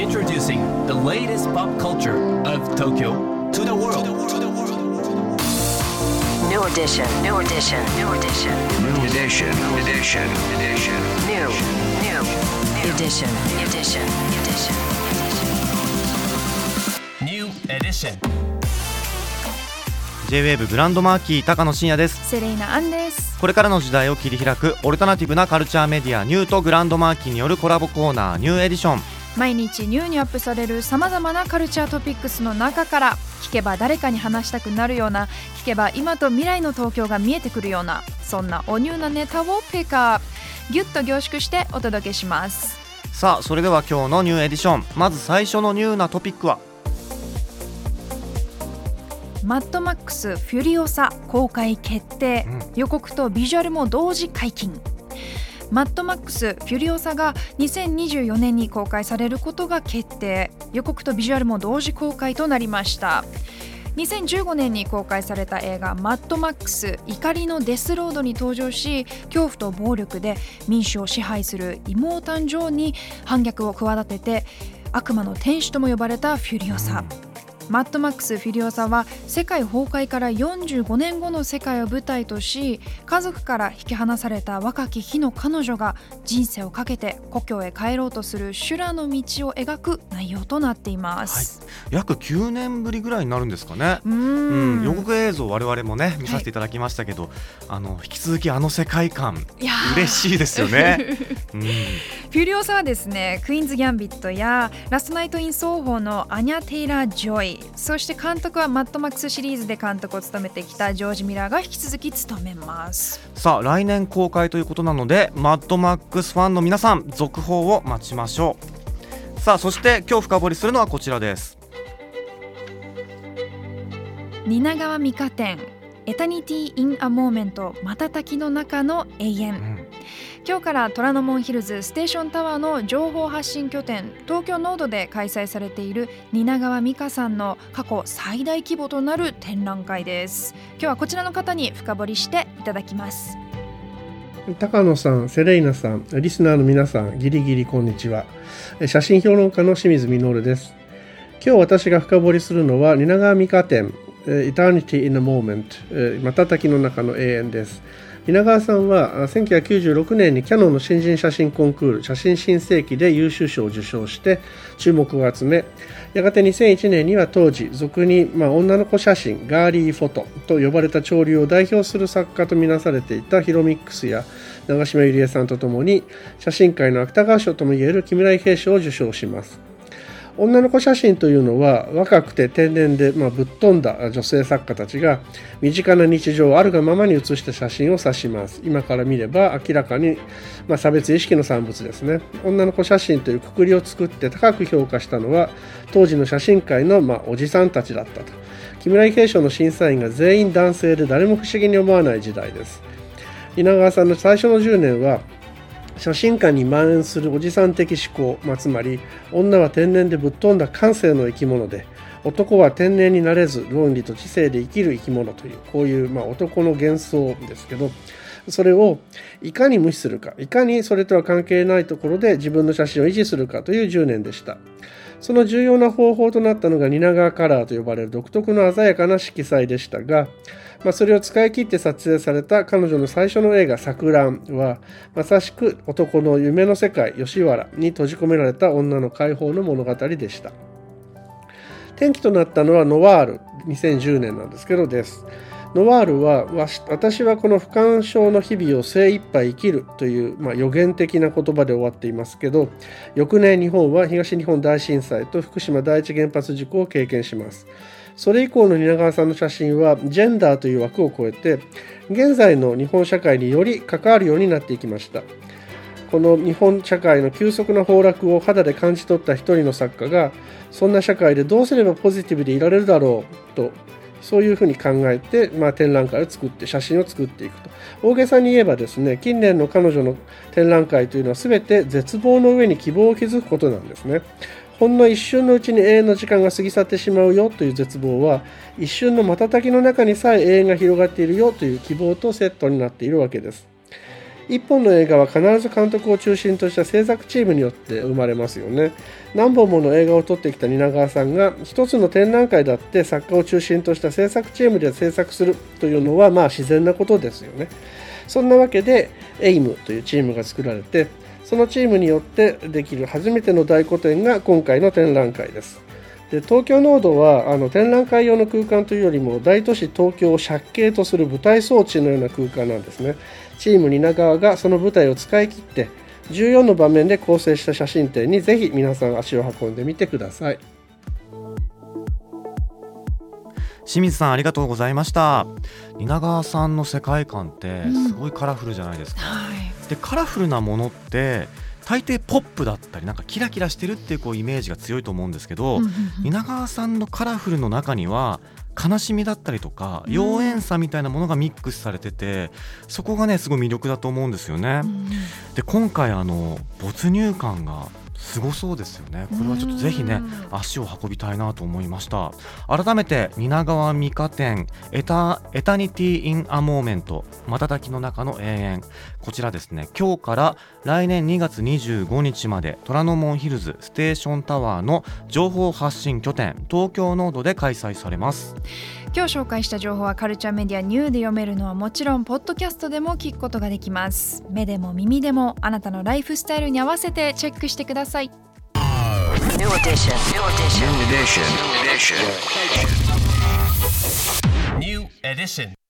Introducing the latest pop culture of Tokyo to the world. New edition, new edition, new edition, New edition. Edition. Edition. new, new, edition, edition, edition. New edition. J-WAVE グランドマーキー高野真也ですセレイナアンですこれからの時代を切り開くオルタナティブなカルチャーメディアニューとグランドマーキーによるコラボコーナーニューエディション毎日 NiEW にアップされるさまざまなカルチャートピックスの中から聞けば誰かに話したくなるような聞けば今と未来の東京が見えてくるようなそんなおニューなネタをピックアップ。ギュッと凝縮してお届けします。さあそれでは今日の NiEW EDITION。まず最初のニューなトピックは？マッドマックスフュリオサ公開決定、予告とビジュアルも同時解禁マッドマックスフュリオサが2024年に公開されることが決定。予告とビジュアルも同時公開となりました。2015年に公開された映画「マッドマックス怒りのデスロード」に登場し恐怖と暴力で民主を支配する妹誕生に反逆を企てて悪魔の天使とも呼ばれたフュリオサ、マッドマックス・フィリオサは世界崩壊から45年後の世界を舞台とし家族から引き離された若き日の彼女が人生をかけて故郷へ帰ろうとする修羅の道を描く内容となっています。約9年ぶりぐらいになるんですかね。うん。ん予告映像我々もね見させていただきましたけど、あの引き続きあの世界観嬉しいですよね、うん、フュリオサはですねクイーンズ・ギャンビットやラストナイト・イン・ソーホーのアニャ・テイラー・ジョイそして監督はマッドマックスシリーズで監督を務めてきたジョージ・ミラーが引き続き務めます。さあ来年公開ということなのでマッドマックスファンの皆さん続報を待ちましょう。さあそして今日深掘りするのはこちらです。蜷川実花展 Eternity in a Moment 瞬きの中の永遠、ん今日から虎ノ門ヒルズステーションタワーの情報発信拠点 TOKYO NODE で開催されている蜷川実花さんの過去最大規模となる展覧会です今日はこちらの方に深掘りしていただきます高野さん、セレイナさん、リスナーの皆さん、ギリギリこんにちは。写真評論家の清水実です。今日私が深掘りするのは、蜷川美香展、Eternity in a Moment、瞬きの中の永遠です。蜷川さんは1996年にキヤノンの新人写真コンクール写真新世紀で優秀賞を受賞して注目を集めやがて2001年には当時俗に、まあ、女の子写真ガーリーフォトと呼ばれた潮流を代表する作家とみなされていたヒロミックスや長島ゆりえさんとともに写真界の芥川賞ともいえる木村伊兵賞を受賞します。女の子写真というのは若くて天然で、まあ、ぶっ飛んだ女性作家たちが身近な日常をあるがままに写した写真を指します。今から見れば明らかに、まあ、差別意識の産物ですね。女の子写真というくくりを作って高く評価したのは当時の写真界の、まあ、おじさんたちだったと。木村伊兵賞の審査員が全員男性で誰も不思議に思わない時代です。稲川さんの最初の10年は写真館に蔓延するおじさん的思考、まあ、つまり女は天然でぶっ飛んだ感性の生き物で男は天然になれず論理と知性で生きる生き物というこういう、まあ、男の幻想ですけどそれをいかに無視するかいかにそれとは関係ないところで自分の写真を維持するかという10年でした。その重要な方法となったのが蜷川カラーと呼ばれる独特の鮮やかな色彩でしたが、まあ、それを使い切って撮影された彼女の最初の映画「錯乱」はまさしく男の夢の世界吉原に閉じ込められた女の解放の物語でした。転機となったのはノワール2010年なんですけどです。ノワールは私はこの不干渉の日々を精一杯生きるという、まあ、予言的な言葉で終わっていますけど翌年日本は東日本大震災と福島第一原発事故を経験します。それ以降の蜷川さんの写真はジェンダーという枠を超えて現在の日本社会により関わるようになっていきました。この日本社会の急速な崩落を肌で感じ取った一人の作家がそんな社会でどうすればポジティブでいられるだろうとそういうふうに考えて、まあ、展覧会を作って写真を作っていくと。大げさに言えばですね近年の彼女の展覧会というのは全て絶望の上に希望を築くことなんですね。ほんの一瞬のうちに永遠の時間が過ぎ去ってしまうよという絶望は一瞬の瞬きの中にさえ永遠が広がっているよという希望とセットになっているわけです。一本の映画は必ず監督を中心とした制作チームによって生まれますよね。何本もの映画を撮ってきた蜷川さんが一つの展覧会だって作家を中心とした制作チームで制作するというのはまあ自然なことですよね。そんなわけでエイムというチームが作られてそのチームによってできる初めての大個展が今回の展覧会です。で東京ノードはあの展覧会用の空間というよりも大都市東京を借景とする舞台装置のような空間なんですね。チーム蜷川がその舞台を使い切って14の場面で構成した写真展にぜひ皆さん足を運んでみてください。清水さんありがとうございました。蜷川さんの世界観ってすごいカラフルじゃないですか、はい。でカラフルなものって大抵ポップだったりなんかキラキラしてるっていうこうイメージが強いと思うんですけど、うんうんうん蜷川さんのカラフルの中には悲しみだったりとかうん妖艶さみたいなものがミックスされててそこがねすごい魅力だと思うんですよね。うんで今回あの没入感がすごそうですよね。これはちょっとぜひねうん。足を運びたいなと思いました。改めて蜷川美香展エタ Eternity in a Moment 瞬きの中の永遠。こちらですね。今日から来年2月25日まで虎ノ門ヒルズステーションタワーの情報発信拠点 TOKYO NODE で開催されます今日紹介した情報はカルチャーメディア NiEW で読めるのはもちろんポッドキャストでも聞くことができます目でも耳でもあなたのライフスタイルに合わせてチェックしてください NiEW EDITION. NiEW EDITION. NiEW EDITION. Edition. New edition.